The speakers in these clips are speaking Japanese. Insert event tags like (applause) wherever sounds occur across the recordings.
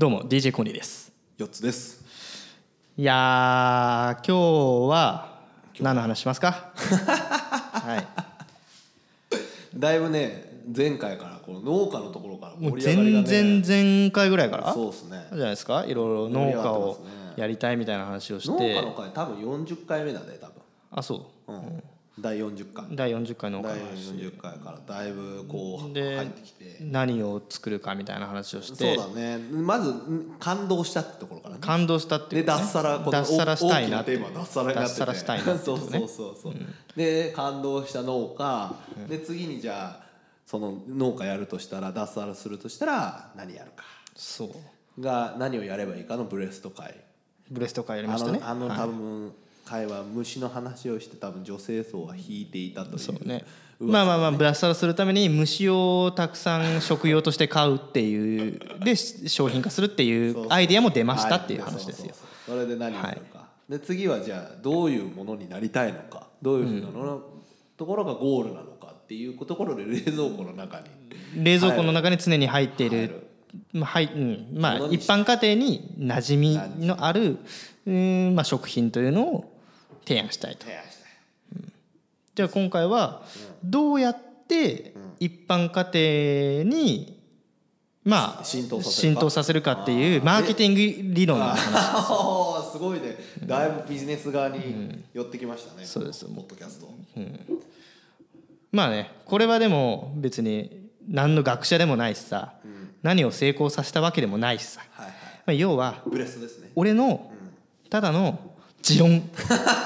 どうも DJ コニーです。4つです。いやー今日は何の話しますか？(laughs) はい。だいぶね前回からこの農家のところから盛り上がりが全ね然前回ぐらいから？そうですね。じゃないですか？いろいろ農家をやりたいみたいな話をし農て家の会多分40回目だね多あそう。分、うん、第40回。第40回の話。40回からだいぶこうで入ってきて。何を作るかみたいな話をしそうてだね。まずん感動したってところからね。感動したっていでうかね。脱サラこの脱サラしたいな大きなテーマは脱サラになってて。脱サラしたいなって (laughs) そいうそうそうそう、で感動した農家、で次にじゃあその農家やるとしたら脱サラするとしたら何やるか。そう。が何をやればいいかのブレスト会。ブレスト会やりまあしたね。のあのはい。多分会は虫の話をして多分女性層は引いていたという。そうね。噂まあまあまあブラスタラするために虫をたくさん食用として買うっていうで商品化するっていうアイディアも出ましたっていう話ですよ。はい。それで何をやるか、で次はじゃあどういうものになりたいのか。どういうふうなのの、ところがゴールなのかっていうところで冷蔵庫の中に冷蔵庫の中に常に入っている。はいうん。まあ一般家庭に馴染みのあるうんまあ食品というのを提案したいと。提案したい。じゃあ今回はどうやって一般家庭にまあ浸透させるか。浸透させるかっていうマーケティング理論の話あー (laughs) すごいね。だいぶビジネス側に寄ってきましたね、そうです。ポッドキャスト、まあねこれはでも別に何の学者でもないしさ、何を成功させたわけでもないしさ、はいはい。まあ、要はブレストですね。俺のただの持論。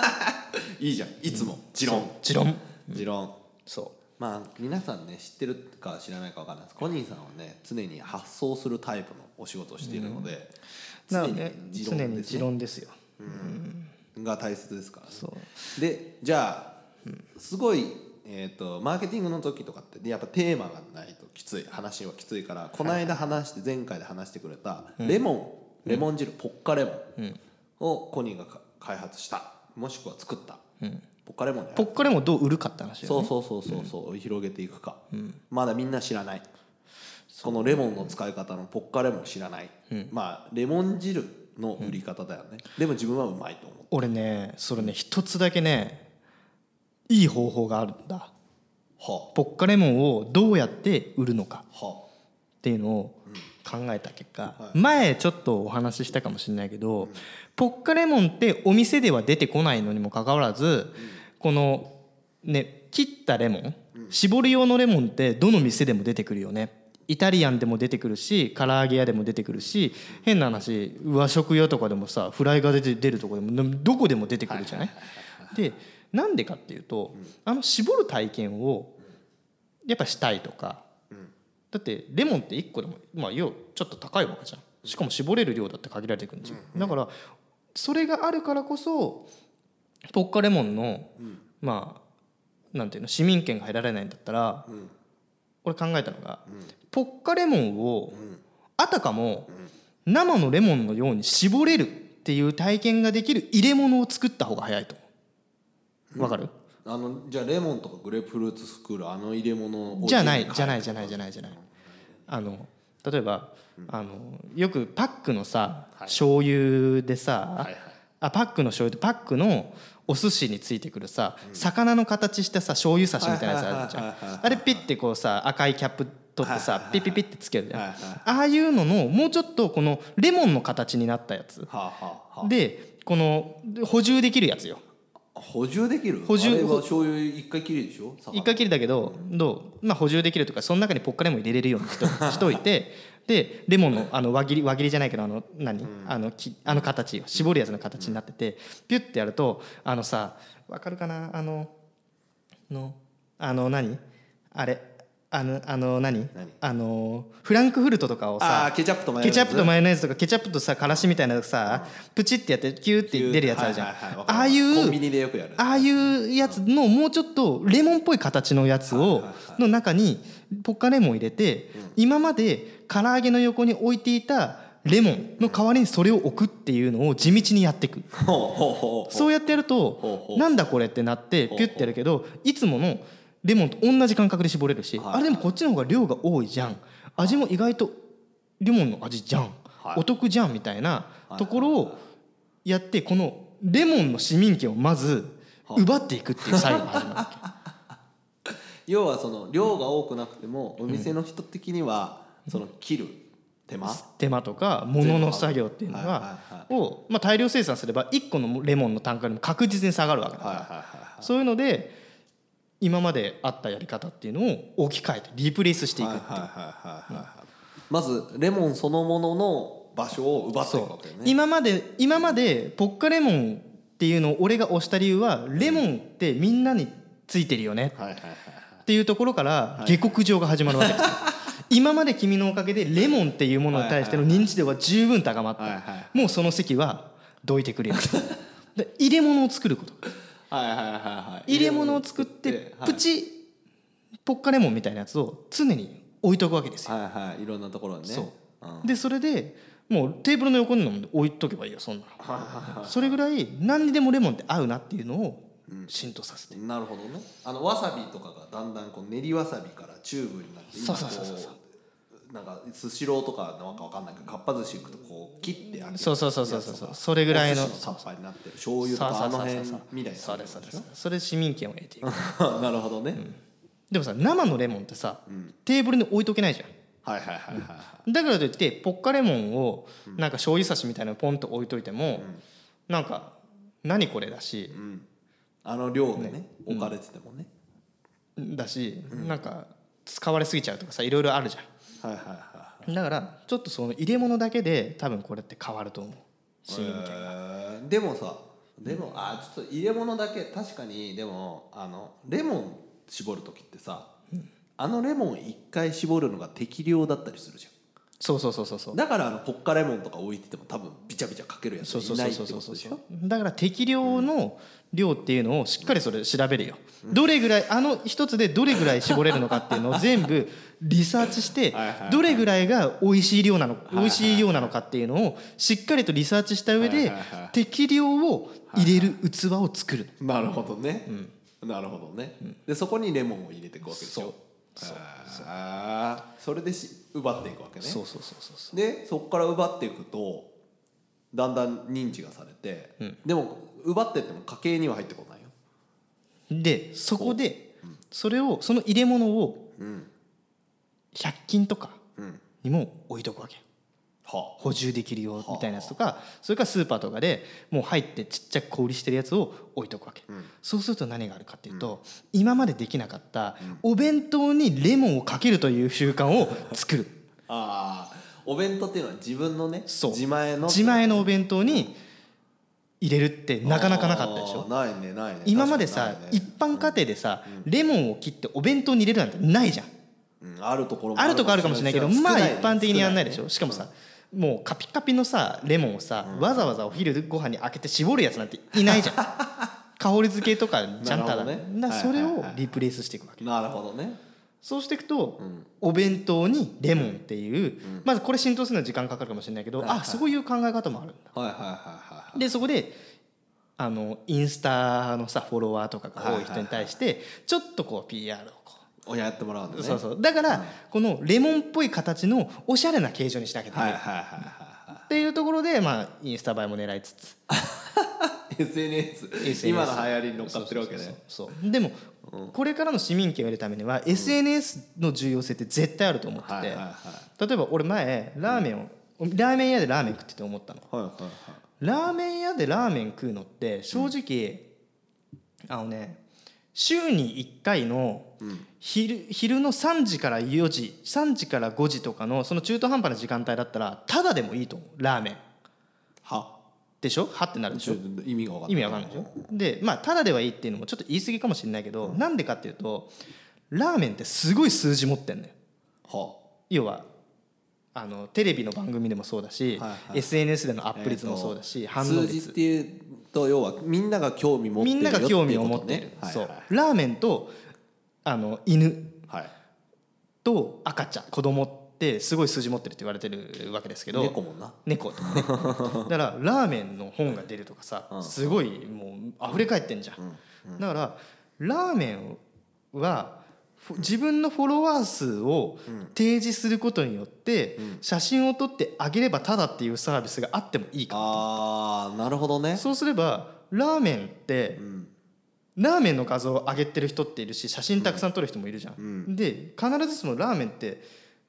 (laughs) いいじゃん。いつも。持論。持論。持論。そまあ皆さんね知ってるか知らないか分かんないです。コニーさんはね常に発想するタイプのお仕事をしているので、うなの常にでね。持常に持論ですね論ですよが大切ですからね。そう。でじゃあすごい、えー、とマーケティングの時とかってやっぱテーマがないときつい話はきついからこの間話して前回で話してくれたレモン、レモン汁ポッカレモンをコニーがか開発したもしくは作った、ポッカレモンね。ポッカレモンをどう売るかって話だよね。そうそうそうそうそう、広げていくか、まだみんな知らない。このレモンの使い方のポッカレモン知らない、まあレモン汁の売り方だよね、でも自分はうまいと思う。俺ねそれね一つだけねいい方法があるんだ。はポッカレモンをどうやって売るのか。あ。はっていうのを考えた結果、前ちょっとお話ししたかもしれないけど、ポッカレモンってお店では出てこないのにもかかわらず、このね切ったレモン絞り用のレモンってどの店でも出てくるよね。イタリアンでも出てくるし唐揚げ屋でも出てくるし変な話和食屋とかでもさフライが出て出るとこでもどこでも出てくるじゃない？でなんでかっていうと、あの絞る体験をやっぱしたいとか、だってレモンって1個でもまあ要ちょっと高いわけじゃん。しかも絞れる量だって限られてくるんじゃん、だからそれがあるからこそポッカレモンの、まあなんていうの市民権が入られないんだったら、俺考えたのが、ポッカレモンを、あたかも生のレモンのように絞れるっていう体験ができる入れ物を作った方が早いと。わかる、あのじゃあレモンとかグレープフルーツ作るあの入れ物をじゃないじゃいないじゃないじゃないじゃない。あの例えば、あのよくパックのさ、醤油でさ、はいはい。あパックの醤油パックのお寿司についてくるさ、魚の形したさ醤油差しみたいなやつあるじゃん。はいはいはいはいはいあれピッてこうさ赤いキャップ取ってさピッピッピッてつけるじゃん、はいはい。ああいうののもうちょっとこのレモンの形になったやつ。でこの補充できるやつよ。あ補充できる？補充あれは醤油一回きりでしょ？一回きりだけどどう、まあ、補充できるとかその中にポッカレモン入れれるようにしと (laughs) しといてでレモンのあの輪切り輪切りじゃないけどあの何、あのきあの形よ絞るやつの形になっててピュッてやるとあのさわかるかな？あののあの何？あれあのあの何？何？あのフランクフルトとかをさケチャップとマヨネーズ？ケチャップとマヨネーズとかケチャップとさからしみたいなのさ、プチってやってキューって出るやつあるじゃん、はいはいはい。ああいうコンビニでよくやる。ああいうやつのもうちょっとレモンっぽい形のやつをの中にポッカレモンを入れて今まで唐揚げの横に置いていたレモンの代わりにそれを置くっていうのを地道にやっていく。そうやってやるとなんだこれってなってピュッてやるけどいつものレモンと同じ感覚で絞れるしはい。あれでもこっちの方が量が多いじゃん。味も意外とレモンの味じゃん。はい。お得じゃんみたいなところをやってこのレモンの市民権をまず奪っていくっていう作業が始まるわけ (laughs) 要はその量が多くなくてもお店の人的にはその切る手間？手間とか物の作業っていうのがをまあ大量生産すれば1個のレモンの単価よりも確実に下がるわけだから。そういうので今まであったやり方っていうのを置き換えてリプレイスしていくまずレモンそのものの場所を奪っていくわけよね今まで今までポッカレモンっていうのを俺が推した理由はレモンってみんなについてるよね。はいはいはいっていうところから下克上が始まるわけですよ。(laughs) 今まで君のおかげでレモンっていうものに対しての認知度は十分高まっはいはたい。もうその席はどいてくれよ。(laughs) で入れ物を作ることはいはいはいはい。入れ物を作ってはい。プチポッカレモンみたいなやつを常に置いとくわけですよ。はいはいい。ろんなところにね。そう。うん。でそれでもうテーブルの横にの置いとけばいいよそんなの。それぐらい何にでもレモンって合うなっていうのを浸透させて。いなるほどね。あのわさびとかがだんだんこう練りわさびからチューブになって今そうそうそうそうなんかスシローとかなんかわかんないけどかっぱ寿司行くとこう切ってある。そうそうそうそうそう。それぐらいのお寿司のタッパーになってる醤油とかあの辺みたいな。そうですそうですそれで市民権を得ていく。(laughs) なるほどね、でもさ生のレモンってさ、テーブルに置いとけないじゃん。はいはいはいはいだからといってポッカレモンをなんか醤油差しみたいなのポンと置いといても、なんか何これだし、あの量でね置かれててもね、だし、なんか使われすぎちゃうとかさいろいろあるじゃんはいはいはいだからちょっとその入れ物だけで多分これって変わると思う。市民権えー。でもさでもあちょっと入れ物だけ確かにでもあのレモン絞る時ってさ、あのレモン一回絞るのが適量だったりするじゃそうそうそうそうそう。んだからあのポッカレモンとか置いてても多分ビチャビチャかけるやつそうそういないってそうそうそうことでしょだから適量の量っていうのをしっかりそれ調べるよ。どれぐらいあの一つでどれぐらい絞れるのかっていうのを全部 (laughs) リサーチしてどれぐらいが美味しい量なの美味しい量なのかっていうのをしっかりとリサーチした上で適量を入れる器を作るなるほどね、なるほどね、でそこにレモンを入れていくわけでしょ。そう。あー。それでし奪っていくわけね。そうそうそうそうそう。でそこから奪っていくとだんだん認知がされて、でも奪ってっても家計には入ってこないよ。でそこでそれをその入れ物をうん。100均とかうん。にも置いとくわけ。は補充できるよみたいなやつとかそれからスーパーとかでもう入ってちっちゃく小売りしてるやつを置いとくわけ、そうすると何があるかっていうと、今までできなかったお弁当にレモンをかけるという習慣を作る。ああお弁当っていうのは自分のねそう。自前の自前のお弁当に入れるってなかなかなかったでしょ？ないねないね。今までさ、ね。一般家庭でさ、レモンを切ってお弁当に入れるなんてないじゃん。うんあるところもあるとこあるかもしれないけどまあ一般的にやんないでし少ょしかもさもうカピカピのさレモンをさわざわざお昼ご飯に開けて絞るやつなんていないじゃん。(laughs) 香り付けとかちゃんとだねだそれをリプレイスしていくわけなる。ほどねそうしていくとお弁当にレモンっていうまずこれ浸透するのは時間かかるかもしれないけどあそういう考え方もあるんだ。はいはいはいはいでそこであのインスタのさフォロワーとかが多い人に対してちょっとこう PR をこおやってもらうね。そうそう。だからこのレモンっぽい形のおしゃれな形状にしなきゃダメはいはいはいはい。っていうところでまあインスタ映えも狙いつつ (laughs) SNS, SNS 今の流行りに乗っかってるわけね。そうでもこれからの市民権を得るためには SNS の重要性って絶対あると思ってて。はいはいはい。例えば俺前ラーメンをラーメン屋でラーメン食ってて思ったの。はいはいはい。ラーメン屋でラーメン食うのって正直あのね週に1回の昼昼の3時から4時3時から5時とかのその中途半端な時間帯だったらただでもいいと思う。ラーメン。は？でしょ？は？ってなるでしょ？意味が分かんない。意味わかんないでしょ？でまあただではいいっていうのもちょっと言い過ぎかもしれないけど、なんでかっていうとラーメンってすごい数字持ってんのよ。は要はあのテレビの番組でもそうだし、はいはい。SNS でのアップ率もそうだし、反応数字っ率ていうと要はみんなが興味持ってみるよんなが興味を持っているねそう。はいラーメンとあの犬はい。はいと赤ちゃん子供ってすごい数字持ってるって言われてるわけですけど。猫もな。猫とかね。(laughs) だからラーメンの本が出るとかさすごいもう溢れ返ってんじゃん、だからラーメンは自分のフォロワー数を提示することによって写真を撮ってあげればただっていうサービスがあってもいいかああなるほどね。そうすればラーメンってうん。ラーメンの画像を上げてる人っているし写真たくさん撮る人もいるじゃん、うん。で必ずしもラーメンって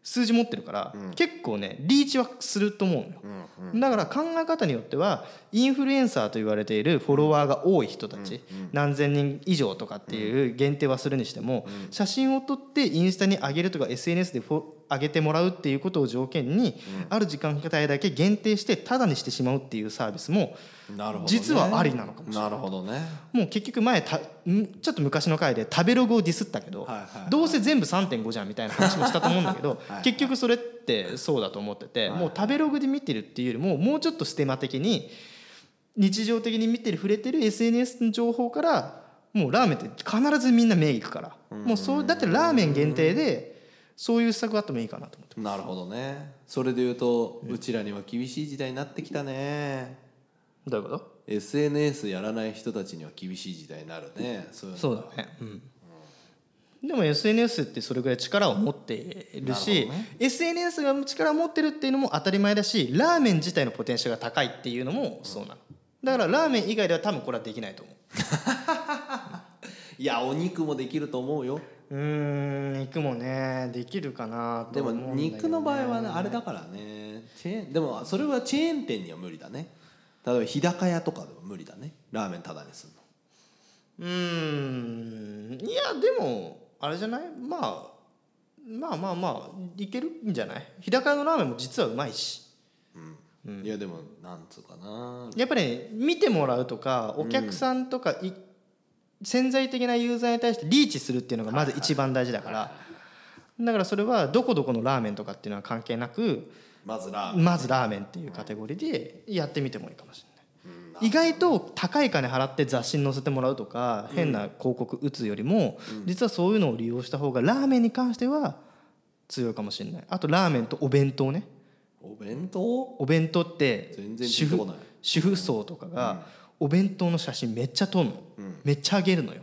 数字持ってるから、うん。結構ねリーチはすると思うのよ。うんうん。だから考え方によってはインフルエンサーと言われているフォロワーが多い人たち、何千人以上とかっていう限定はするにしても、写真を撮ってインスタに上げるとか SNS でフォ上げてもらうっていうことを条件に、ある時間帯だけ限定してタダにしてしまうっていうサービスもなるほどね。実はありなのかもしれない。なるほどね。もう結局前たん？ちょっと昔の回で食べログをディスったけど、はいはいはい。どうせ全部3.5じゃんみたいな話もしたと思うんだけど (laughs) はい結局それってそうだと思ってて、はいもう食べログで見てるっていうよりももうちょっとステマ的に日常的に見てる触れてる SNS の情報からもうラーメンって必ずみんな目いくから、もうそうだってラーメン限定でそういう施策があってもいいかなと思ってなるほどね。それで言うとうちらには厳しい時代になってきたねどういうこと？SNS やらない人たちには厳しい時代になるね。そういうのそうだね、うん、でも SNS ってそれぐらい力を持ってるしね。SNS が力を持ってるっていうのも当たり前だしラーメン自体のポテンシャルが高いっていうのもそうなの。だからラーメン以外では多分これはできないと思う。(laughs) いやお肉もできると思うよ。うーん肉もねできるかなでもと思うんだけどね。肉の場合はねあれだからねチェーンでもそれはチェーン店には無理だね例えば日高屋とかでも無理だね。ラーメンタダにするの。うーん。いやでもあれじゃない？まあまあまあまあいけるんじゃない？日高屋のラーメンも実はうまいし。いやでもなんつうかな。やっぱりね見てもらうとかお客さんとかい、潜在的なユーザーに対してリーチするっていうのがまず一番大事だから。だからそれはどこどこのラーメンとかっていうのは関係なくまずラーメン。まずラーメンっていうカテゴリーでやってみてもいいかもしれない。意外と高い金払って雑誌に載せてもらうとか変な広告打つよりも実はそういうのを利用した方がラーメンに関しては強いかもしれない。あとラーメンとお弁当ね。お弁当？お弁当って主婦主婦層とかがお弁当の写真めっちゃ撮るの、めっちゃあげるのよ、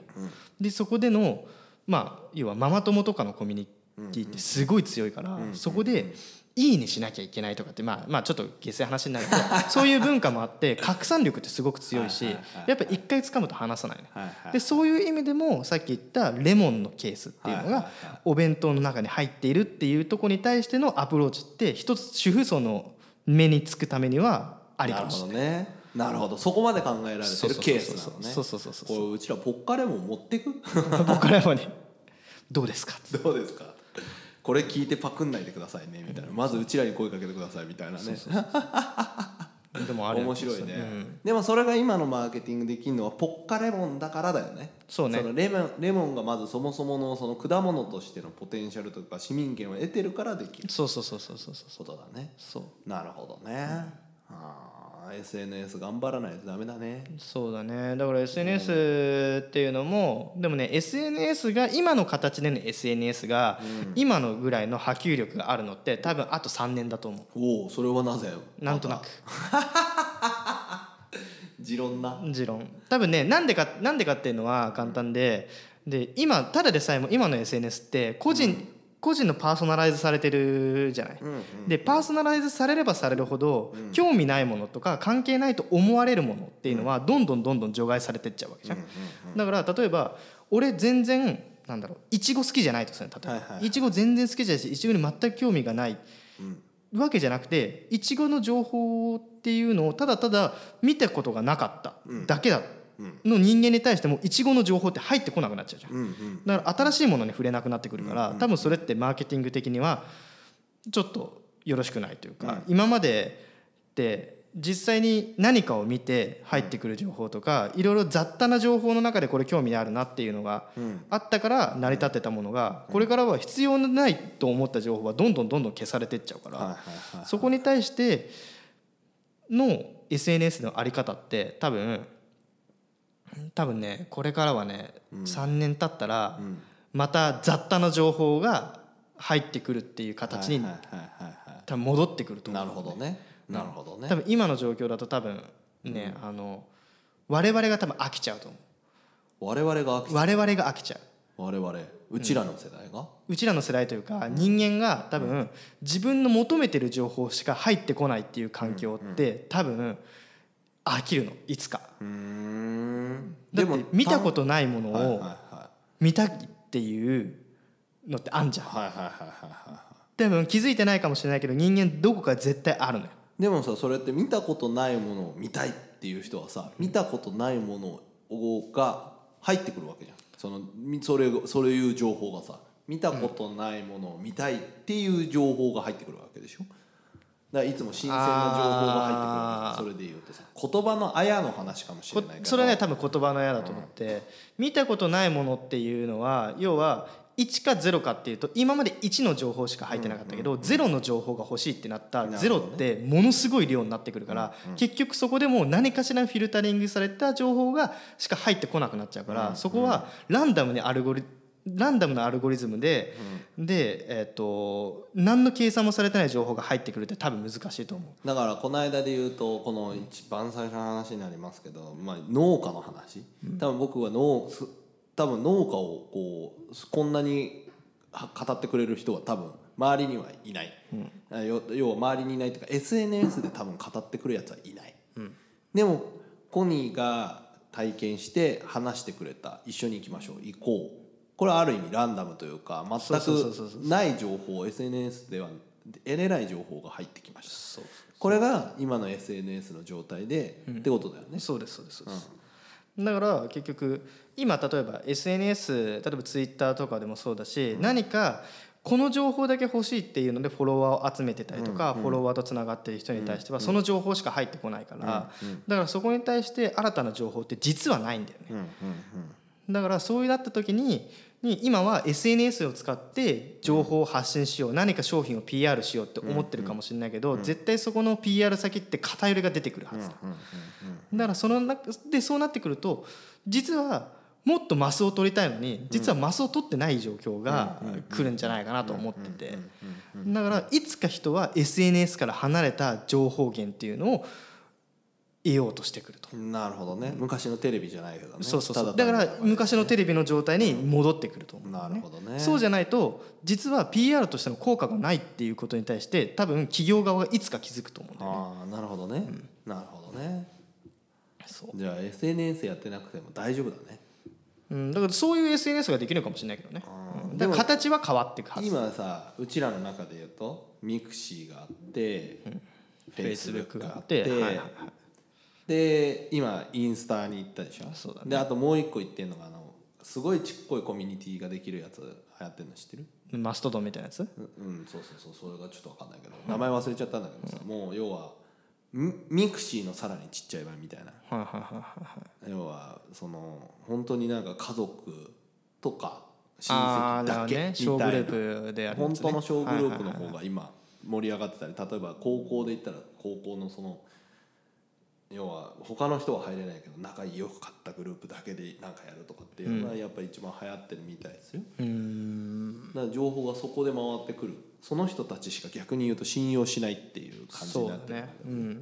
でそこでのまあ要はママ友とかのコミュニティってすごい強いから、そこで「いいねしなきゃいけない」とかってまあまあちょっと下世話になるけど (laughs) そういう文化もあって拡散力ってすごく強いしやっぱ一回掴むと離さないね。でそういう意味でもさっき言ったレモンのケースっていうのがはいお弁当の中に入っているっていうところに対してのアプローチって一つ主婦層の目につくためにはありなるかもしれない。ほどね。なるほど。そこまで考えられてるケースなのねそうそうそうそうこれうちらポッカレモン持ってく？僕からはねどうですか？どうですか？これ聞いてパクんないでくださいねみたいな。まずうちらに声かけてくださいみたいなね。でもある面白いね、うん。でもそれが今のマーケティングできるのはポッカレモンだからだよね。そうね。のレモンレモンがまずそもそものその果物としてのポテンシャルとか市民権を得てるからできる。そうそうそうそうそうそう。ことだね。そう。なるほどね、あー SNS 頑張らないとダメだね。そうだね。だから SNS っていうのもでもね SNS が今の形での SNS が今のぐらいの波及力があるのって多分あと3年だと思う。おおそれはなぜ？なんとなく。(laughs) 持論な。持論。多分ねなんでかなんでかっていうのは簡単でで今ただでさえも今の SNS って個人、個人のパーソナライズされてるじゃない、うんうんでパーソナライズされればされるほど、興味ないものとか関係ないと思われるものっていうのはどんどんどんどん除外されてっちゃうわけじゃん、だから例えば俺全然なんだろういちご好きじゃないとするね例えば、はいはいはい。いちご全然好きじゃないしいちごに全く興味がない。わけじゃなくていちごの情報っていうのをただただ見たことがなかっただけだの人間に対してもいちごの情報って入ってこなくなっちゃうじゃん。うんうんだから新しいものに触れなくなってくるから多分それってマーケティング的にはちょっとよろしくないというか、今までって実際に何かを見て入ってくる情報とかいろいろ雑多な情報の中でこれ興味あるなっていうのがあったから成り立ってたものがこれからは必要ないと思った情報はどんどんどんどん消されてっちゃうから、そこに対しての SNS のあり方って多分多分ねこれからはね、3年経ったら、また雑多な情報が入ってくるっていう形に、多分戻ってくると思う。なるほどね。なるほどね。多分今の状況だと多分ね、あの我々が多分飽きちゃうと思我々が飽きう。我々が飽きちゃう。我々。うちらの世代が、うちらの世代というか人間が多分自分の求めてる情報しか入ってこないっていう環境って多分飽きるのいつか。うん。だって見たことないものを見たいっていうのってあんじゃん。多分気づいてないかもしれないけど人間どこか絶対あるのよ。でもさそれって見たことないものを見たいっていう人はさ見たことないものが入ってくるわけじゃん。そのみそれそういう情報がさ見たことないものを見たいっていう情報が入ってくるわけでしょ。だからいつも新鮮な情報が入ってくるそれで言うとさ言葉のあやの話かもしれこないそれはね多分言葉の矢だと思って、見たことないものっていうのは要は1か0かっていうと今まで1の情報しか入ってなかったけど、0の情報が欲しいってなった。なるほど0ってものすごい量になってくるから、結局そこでもう何かしらフィルタリングされた情報がしか入ってこなくなっちゃうから、そこはランダムにアルゴリランダムなアルゴリズムで、で、えー、と何の計算もされてない情報が入ってくるって多分難しいと思う。だからこの間で言うとこの一番最初の話になりますけど、まあ、農家の話。多分僕は農す多分農家をこうこんなには語ってくれる人は多分周りにはいない、あよ要は周りにいないというか SNS で多分語ってくるやつはいない、でもコニーが体験して話してくれた。一緒に行きましょう。行こうこれはある意味ランダムというか全くない情報 SNS では得れない情報が入ってきました。これが今の SNS の状態で、ってことだよね。そうですそうですそうです、だから結局今例えば SNS 例えばツイッターとかでもそうだし、何かこの情報だけ欲しいっていうのでフォロワーを集めてたりとか、フォロワーとつながってる人に対してはその情報しか入ってこないから、だからそこに対して新たな情報って実はないんだよね。だからそうなった時にに今は SNS を使って情報を発信しよう何か商品を PR しようって思ってるかもしれないけど、絶対そこの PR 先って偏りが出てくるはず。だ、だからその中でそうなってくると実はもっとマスを取りたいのに実はマスを取ってない状況が来るんじゃないかなと思ってて。だからいつか人は SNS から離れた情報源っていうのを得ようとしてくると。うんなるほどね。昔のテレビじゃないけどね。そうそうそう。だから昔のテレビの状態に戻ってくると思う、なるほどね。そうじゃないと実は PR としての効果がないっていうことに対して多分企業側がいつか気づくと思うんだよね。ああなるほどね、なるほどね。そう。じゃあ SNS やってなくても大丈夫だね。うん、だからそういう SNS ができるかもしれないけどね、うん。だから形は変わっていくはず。今さうちらの中で言うと mixi があって、フェイスブックがあって、はいはいはいで今インスタに行ったでしょ？そうだね。であともう一個言ってるのがあのすごいちっこいコミュニティができるやつ流行ってるの知ってる？ Mastodon みたいなやつ？うんうんそうそうそうそれがちょっと分かんないけど名前忘れちゃったんだけどさ、もう要はミ mixi のさらにちっちゃい版みたいな。はいはいはいはい要はその本当になんか家族とか親戚だけみたいな。本当の小グループの方が今盛り上がってたり例えば高校で言ったら高校のその要は他の人は入れないけど仲良く買ったグループだけで何かやるとかっていうのがやっぱり一番流行ってるみたいですよ。うーん。だから情報がそこで回ってくる。その人たちしか逆に言うと信用しないっていう感じになってるね。うん。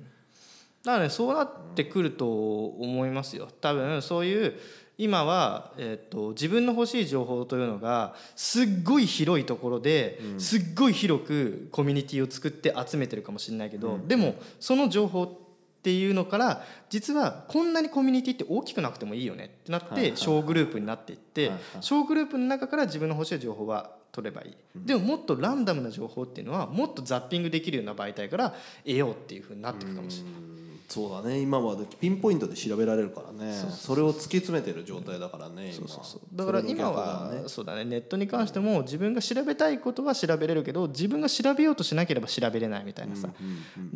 だからねそうなってくると思いますよ。多分そういう今は、えー、と自分の欲しい情報というのがすっごい広いところですっごい広くコミュニティを作って集めてるかもしれないけど、でもその情報っていうのから実はこんなにコミュニティって大きくなくてもいいよねってなって小グループになっていって小グループの中から自分の欲しい情報は取ればいい。でももっとランダムな情報っていうのはもっとザッピングできるような媒体から得ようっていうふうになっていくかもしれない。うんそうだね。今はピンポイントで調べられるからね。それを突き詰めてる状態だからね今だから今それの逆はだね。そうだね。ネットに関しても自分が調べたいことは調べれるけど自分が調べようとしなければ調べれないみたいなさ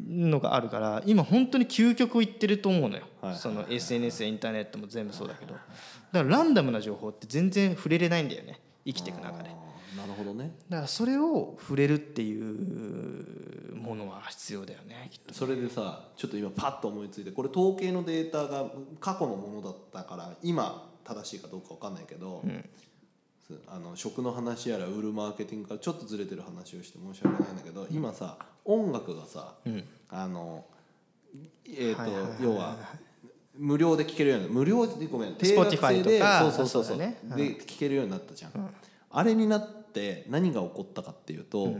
のがあるから今本当に究極を言ってると思うのよ。その SNS やインターネットも全部そうだけど。だからランダムな情報って全然触れれないんだよね。生きていく中でるほどね。だからそれを触れるっていうものは必要だよねきっとそれでさちょっと今パッと思いついてこれ統計のデータが過去のものだったから今正しいかどうか分かんないけど、すあの食の話やら売るマーケティングからちょっとずれてる話をして申し訳ないんだけど今さ音楽がさ、あのえーと要は無料で聞けるように無料でごめん定額制でとかそうそうそうそうで聞けるようになったじゃん、あれになって何が起こったかっていうと、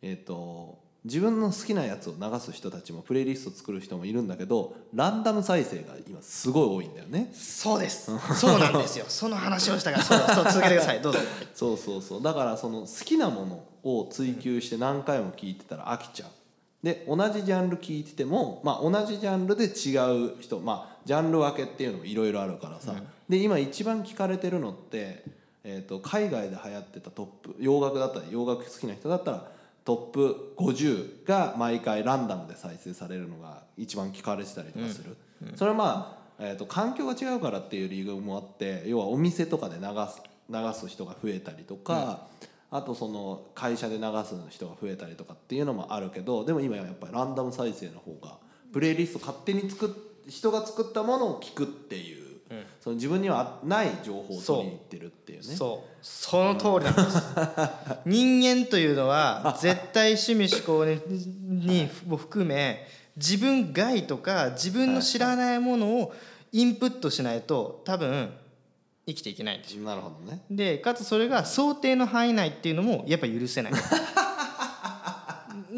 えっ、と自分の好きなやつを流す人たちもプレイリスト作る人もいるんだけどランダム再生が今すごい多いんだよね。そうです。そうなんですよ。(laughs) その話をしたからそうそう続けてください。どうぞ。そうそうそう。だからその好きなものを追求して何回も聞いてたら飽きちゃう。で同じジャンル聞いてても、まあ、同じジャンルで違う人まあジャンル分けっていうのもいろいろあるからさ、で今一番聞かれてるのって、えー、と海外で流行ってたトップ洋楽だったら洋楽好きな人だったらトップ50が毎回ランダムで再生されるのが一番聞かれてたりとかする、それはまあ、えー、と環境が違うからっていう理由もあって要はお店とかで流す流す人が増えたりとか、あとその会社で流す人が増えたりとかっていうのもあるけどでも今はやっぱりランダム再生の方がプレイリスト勝手に作っ人が作ったものを聞くっていう、その自分にはない情報を取りに行ってるっていうね。そう。その通りなんです。(laughs) 人間というのは絶対趣味思考に含め自分外とか自分の知らないものをインプットしないと多分生きていけないんですよ。なるほどね。でかつそれが想定の範囲内っていうのもやっぱ許せない (laughs)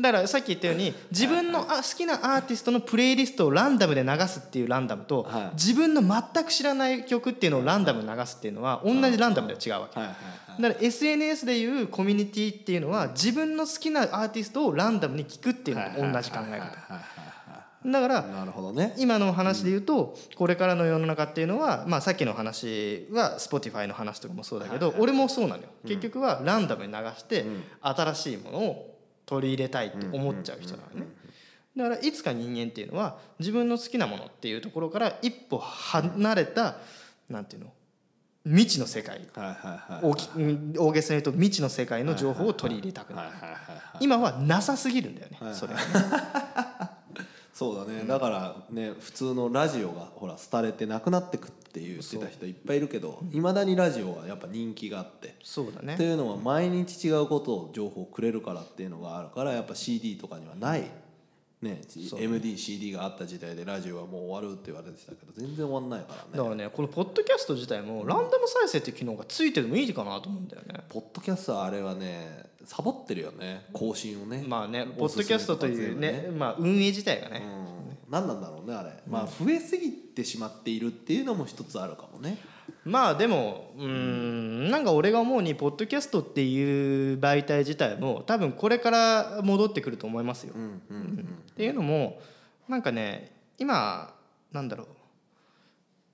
だからさっき言ったように自分のあ好きなアーティストのプレイリストをランダムで流すっていうランダムと、はい。自分の全く知らない曲っていうのをランダムに流すっていうのは同じランダムでは違うわけ、だから SNS でいうコミュニティっていうのは自分の好きなアーティストをランダムに聞くっていうのと同じ考え方。だからなるほどね。今の話で言うとこれからの世の中っていうのはまあさっきの話は Spotify の話とかもそうだけど俺もそうなのよ。結局はランダムに流して新しいものを取り入れたいって思っちゃう人なのね。だからいつか人間っていうのは自分の好きなものっていうところから一歩離れたなんていうの未知の世界。大げさに言うと未知の世界の情報を取り入れたくなる。今はなさすぎるんだよねはい。それがねそうだね、だからね普通のラジオがほら廃れてなくなってくって言ってた人いっぱいいるけどいまだにラジオはやっぱ人気があって。そうだね。っていうのは毎日違うことを情報をくれるからっていうのがあるからやっぱ CD とかにはない、ね、MDCD があった時代でラジオはもう終わるって言われてたけど全然終わんないからね。だからねこのポッドキャスト自体もランダム再生っていう機能がついててもいいかなと思うんだよね。ポッドキャストはあれはねサボってるよね更新をね。まあねポおッドキャストというね全部まあ運営自体がね。うん、何なんだろうねあれ、まあ増えすぎてしまっているっていうのも一つあるかもね。まあでもうーんなんか俺が思うにポッドキャストっていう媒体自体も多分これから戻ってくると思いますよ。うんうんうん。っていうのもなんかね今なんだろう。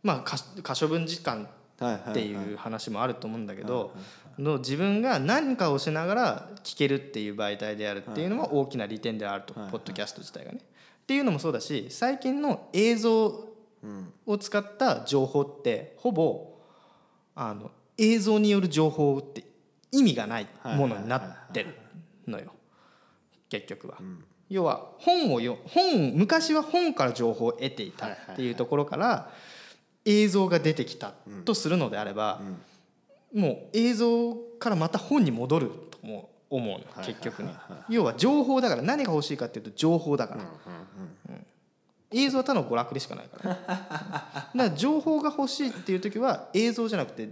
まあ可可処分時間っていう話もあると思うんだけどの自分が何かをしながら聞けるっていう媒体であるっていうのは大きな利点であるとポッドキャスト自体がね。っていうのもそうだし最近の映像うん。を使った情報ってほぼあの映像による情報って意味がないものになってるのよ。結局は。要は本をよ本昔は本から情報を得ていたっていうところから映像が出てきたとするのであれば、もう映像からまた本に戻るとも思うの結局ね。要は情報だから何が欲しいかっていうと情報だから、うん映像はただの娯楽でしかないから、ね、(laughs) だから情報が欲しいっていう時は映像じゃなくて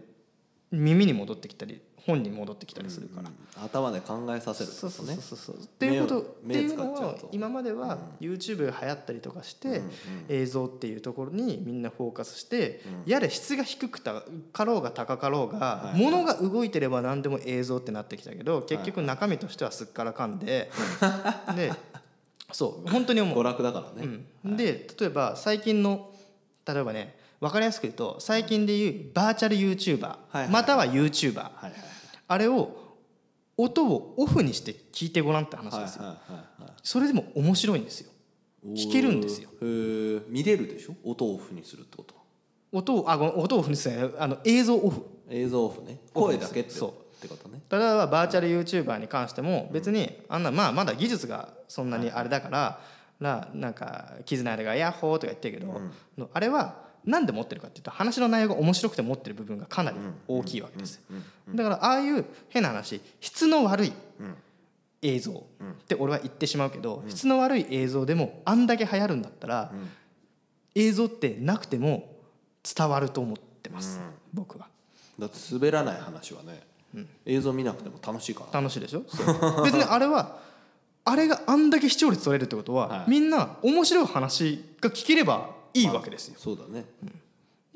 耳に戻ってきたり本に戻ってきたりするから、頭で考えさせるそうそうそうそう。っていうことっていうのを今までは YouTube が流行ったりとかして映像っていうところにみんなフォーカスしてやれ質が低くたかろうが高かろうが物が動いてれば何でも映像ってなってきたけど結局中身としてはすっからかんででそう本当に思う。娯楽だからね、うん、で例えば最近の例えばね分かりやすく言うと最近でいうバーチャル YouTuber、または YouTuber、あれを音をオフにして聞いてごらんって話ですよ、それでも面白いんですよ。聞けるんですよ。見れるでしょ？音をオフにするってこと。音をあごめん音をオフにするあの映像オフ。映像オフね。声だけってそう。ってことね。例えばバーチャル YouTuber に関しても別にあんなまあまだ技術がそんなにあれだからななんか「キズナーがヤッホー」とか言ってるけど、のあれは何で持ってるかっていうと話の内容が面白くて持ってる部分がかなり大きいわけです。だからああいう変な話質の悪い映像って俺は言ってしまうけど質の悪い映像でもあんだけ流行るんだったら映像ってなくても伝わると思ってます、僕は。だって滑らない話はね、映像見なくても楽しいから。楽しいでしょ？(laughs) 別にあれはあれがあんだけ視聴率取れるってことは、はい。みんな面白い話が聞ければいいわけですよ。そうだね、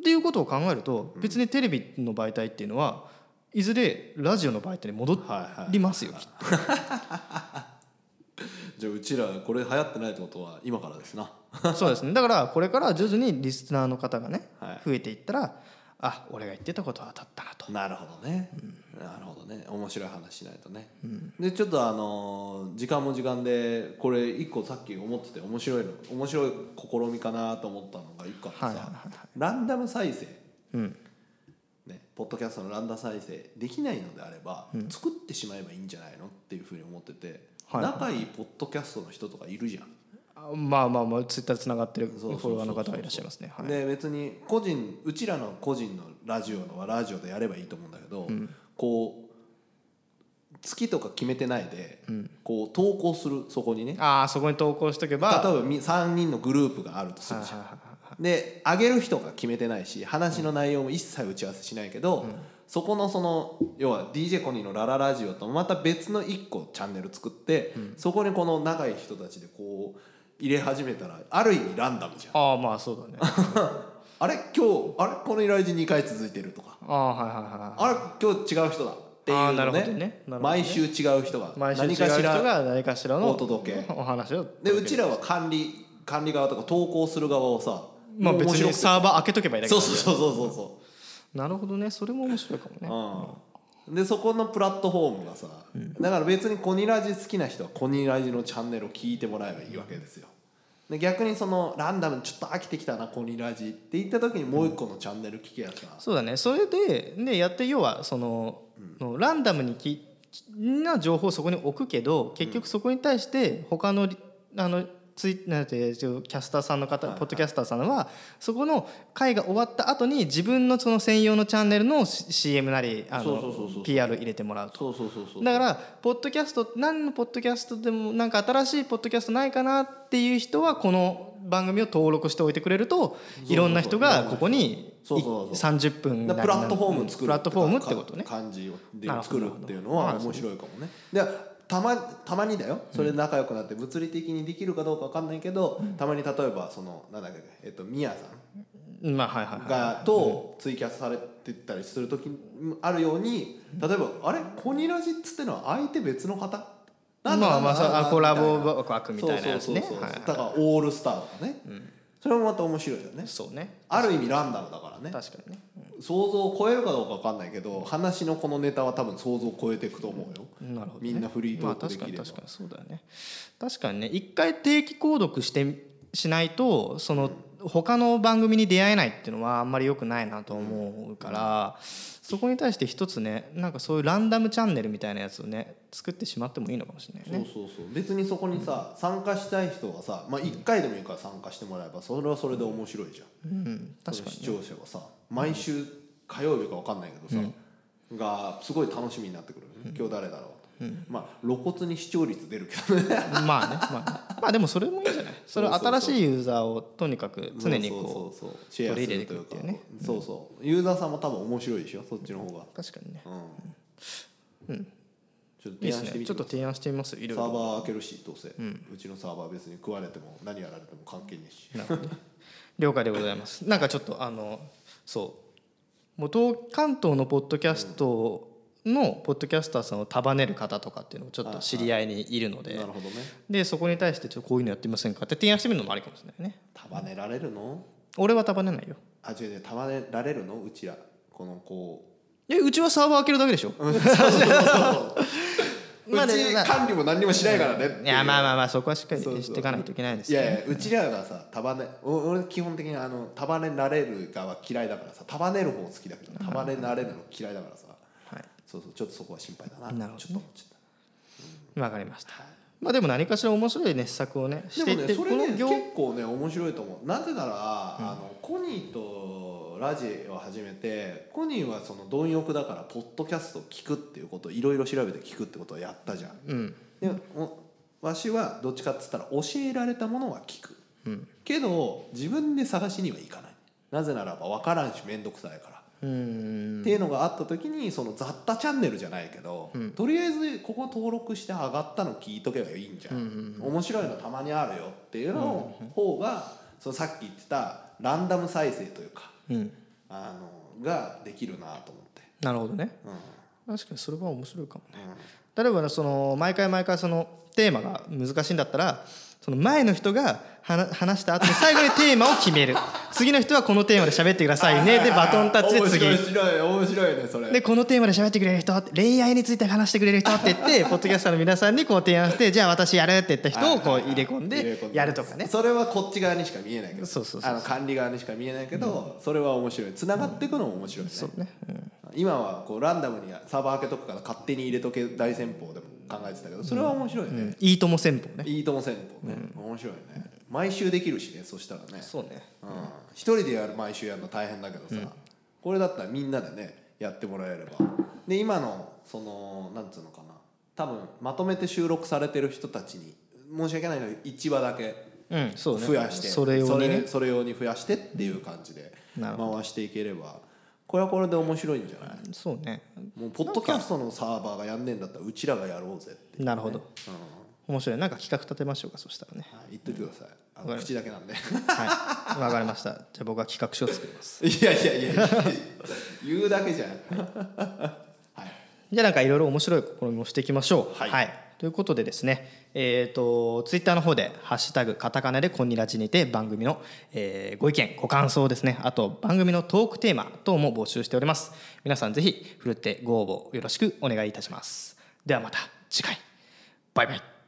っていうことを考えると別にテレビの媒体っていうのはいずれラジオの媒体に戻りますよ、きっと。(laughs) じゃあうちらこれ流行ってないってことは今からですな。そうですね。だからこれから徐々にリスナーの方がね、はい。増えていったらあ俺が言ってたことは当たったなと。なるほどね、なるほどね。面白い話しないとね、でちょっとあのー時間も時間でこれ一個さっき思ってて面白いの面白い試みかなと思ったのが一個あってさ、はいはいはいランダム再生。うん。ね、ポッドキャストのランダム再生できないのであれば、作ってしまえばいいんじゃないのっていうふうに思ってて、はい。仲いいポッドキャストの人とかいるじゃん。あまあまあまあツイッターつながってるフォロワーの方がいらっしゃいますね。はい。で別に個人うちらの個人のラジオのはラジオでやればいいと思うんだけど、こう月とか決めてないで、こう投稿するそこにね。ああそこに投稿しとけば。例えばみ3人のグループがあるとするじゃん。はいはいはいで上げる人が決めてないし話の内容も一切打ち合わせしないけど、そこのその要は DJ コニーの「ラララジオ」とまた別の1個チャンネル作って、そこにこの仲いい人たちでこう入れ始めたらある意味ランダムじゃん。ああまあそうだね。(laughs) あれ？今日あれ？この依頼時2回続いてるとかああはいはいはいあれ今日違う人だっていうのね。ね。毎週違う人が何かしらが何かしらのお届け。お話をでうちらは管理管理側とか投稿する側をさまあ別にサーバー開けとけばいいだけだそうそうそうそうそう。なるほどね。それも面白いかもね。うん、でそこのプラットフォームがさ、だから別にコニラジ好きな人はコニラジのチャンネルを聞いてもらえばいいわけですよで逆にそのランダムにちょっと飽きてきたなコニラジって言った時にもう一個のチャンネル聞けやさ、そうだね。それでねやって要はその、のランダムにきな情報をそこに置くけど結局そこに対して他のリあのツイなんてキャスターさんの方、はいはい。ポッドキャスターさんはそこの会が終わった後に自分のその専用のチャンネルの C- CM なりあの PR 入れてもらうと。だからポッドキャスト何のポッドキャストでもなんか新しいポッドキャストないかなっていう人はこの番組を登録しておいてくれるといろんな人がここにそうそうい30分プラットフォーム作るプラットフォームってことね。感じを作るっていうのは面白いかもね。でたまたまにだよ。それで仲良くなって物理的にできるかどうかわかんないけど、たまに例えばそのなんだっけえっとミヤさんまあはいはいはい。がとツイキャスされてたりする時あるように例えば「あれ？コニラジ」っつってのは相手別の方？なんだまあまあコラボ枠みたいなやつね。だからオールスターとかね、それもまた面白いよね。そうね。ある意味ランダムだからね。確かにね想像を超えるかどうか分かんないけど話のこのネタは多分想像を超えていくと思うよ。なるほど、ね、みんなフリートークできれば。まあ、確かに確かにそうだよね。確かにね一回定期購読してしないとその他の番組に出会えないっていうのはあんまり良くないなと思うから、そこに対して一つねなんかそういうランダムチャンネルみたいなやつをね作ってしまってもいいのかもしれないね。そうそうそう。別にそこにさ参加したい人はさまあ1回でもいいから参加してもらえばそれはそれで面白いじゃん。うん確かに視聴者がさ毎週火曜日か分かんないけどさ、がすごい楽しみになってくる。今日誰だろうと、まあ露骨に視聴率出るけどね。まあねまあね。まあでもそれもいいんじゃない。それそうそう。そう新しいユーザーをとにかく常にこそう取り入れるというかていくっていうね。そうそう。ユーザーさんも多分面白いでしょ？そっちの方が。う確かにね。うん、ちょっといい提案してみてですね。ちょっと提案してみますよいろいろ。サーバー開けるしどうせ、うちのサーバー別に食われても何やられても関係ねえし。了解でございます。なんかちょっとあのそう。もう東関東のポッドキャストのポッドキャスターさんを束ねる方とかっていうのもちょっと知り合いにいるのでなるほどね。でそこに対してちょっとこういうのやってみませんかって提案してみるのもありかもしれないね。束ねられるの？俺は束ねないよ。あ違う違う。束ねられるの？うちら。このこえうちはサーバー開けるだけでしょまあうち管理も何にもしないからねいう。いやまあまあまあそこはしっかりしていかないといけないですいよやいやうちらがさ束ねお俺基本的にあの束ねられる側嫌いだからさ束ねる方好きだけど束ねられるの嫌いだからさ。はい。そうそうちょっとそこは心配だな。なるほどね。ちょっと思っちゃった。わかりました。まあでも何かしら面白いね施策をねしていってでもねそれねこの業結構ね面白いと思う。なぜなら、あのコニーとラジを始めてコニーはその貪欲だからポッドキャストを聞くっていうことをいろいろ調べて聞くってことをやったじゃん。うん。でおわしはどっちかっつったら教えられたものは聞く、けど自分で探しにはいかない。なぜならば分からんし面倒くさいから。うんっていうのがあった時にその雑多チャンネルじゃないけど、とりあえずここ登録して上がったの聞いとけばいいんじゃん,、面白いのたまにあるよっていうのの方が、そのさっき言ってたランダム再生というか、うん。あのができるなと思って、なるほどね。うん。確かにそれは面白いかもね。例えばねその毎回毎回そのテーマが難しいんだったらその前の人が話話した後に最後にテーマを決める。(laughs) 次の人はこのテーマで喋ってくださいね。でバトンタッチで次面白い面白いねそれ。でこのテーマで喋ってくれる人恋愛について話してくれる人って言ってポッドキャスターの皆さんにこう提案してじゃあ私やるって言った人をこう入れ込んでやるとかね。それはこっち側にしか見えないけどそうそうあの管理側にしか見えないけど、それは面白い。つながっていくのも面白いね、そうね、うん今はこうランダムにサーバー開けとくから勝手に入れとけ大戦法でも考えてたけどそれは面白いね、いいとも戦法ね。いいとも戦法ね、面白いね。毎週できるしねそしたらね。そうね。うん。一人でやる毎週やるの大変だけどさ、これだったらみんなでねやってもらえれば。で今のそのなんつうのかな。多分まとめて収録されてる人たちに申し訳ないのに1話だけうん。そうね。増やして、それ用にね。それ用に増やしてっていう感じで回していければこれはこれで面白いんじゃない？そうね。もうポッドキャストのサーバーがやんねえんだったらうちらがやろうぜって、なるほど。うん。面白い。なんか企画立てましょうかそしたらね。はい、言っといてください。あの口だけなんで。はい。わかりました。じゃあ僕は企画書を作ります。(laughs) いやいやいや言うだけじゃん。はい。じゃあなんかいろいろ面白い試みもしていきましょう。はいということでですね、えー、とツイッターの方で「ハッシュタグカタカナ」で「こんにらじ」にて番組の、えーご意見ご感想ですね。あと番組のトークテーマ等も募集しております。皆さんぜひふるってご応募よろしくお願いいたします。ではまた次回。バイバイ。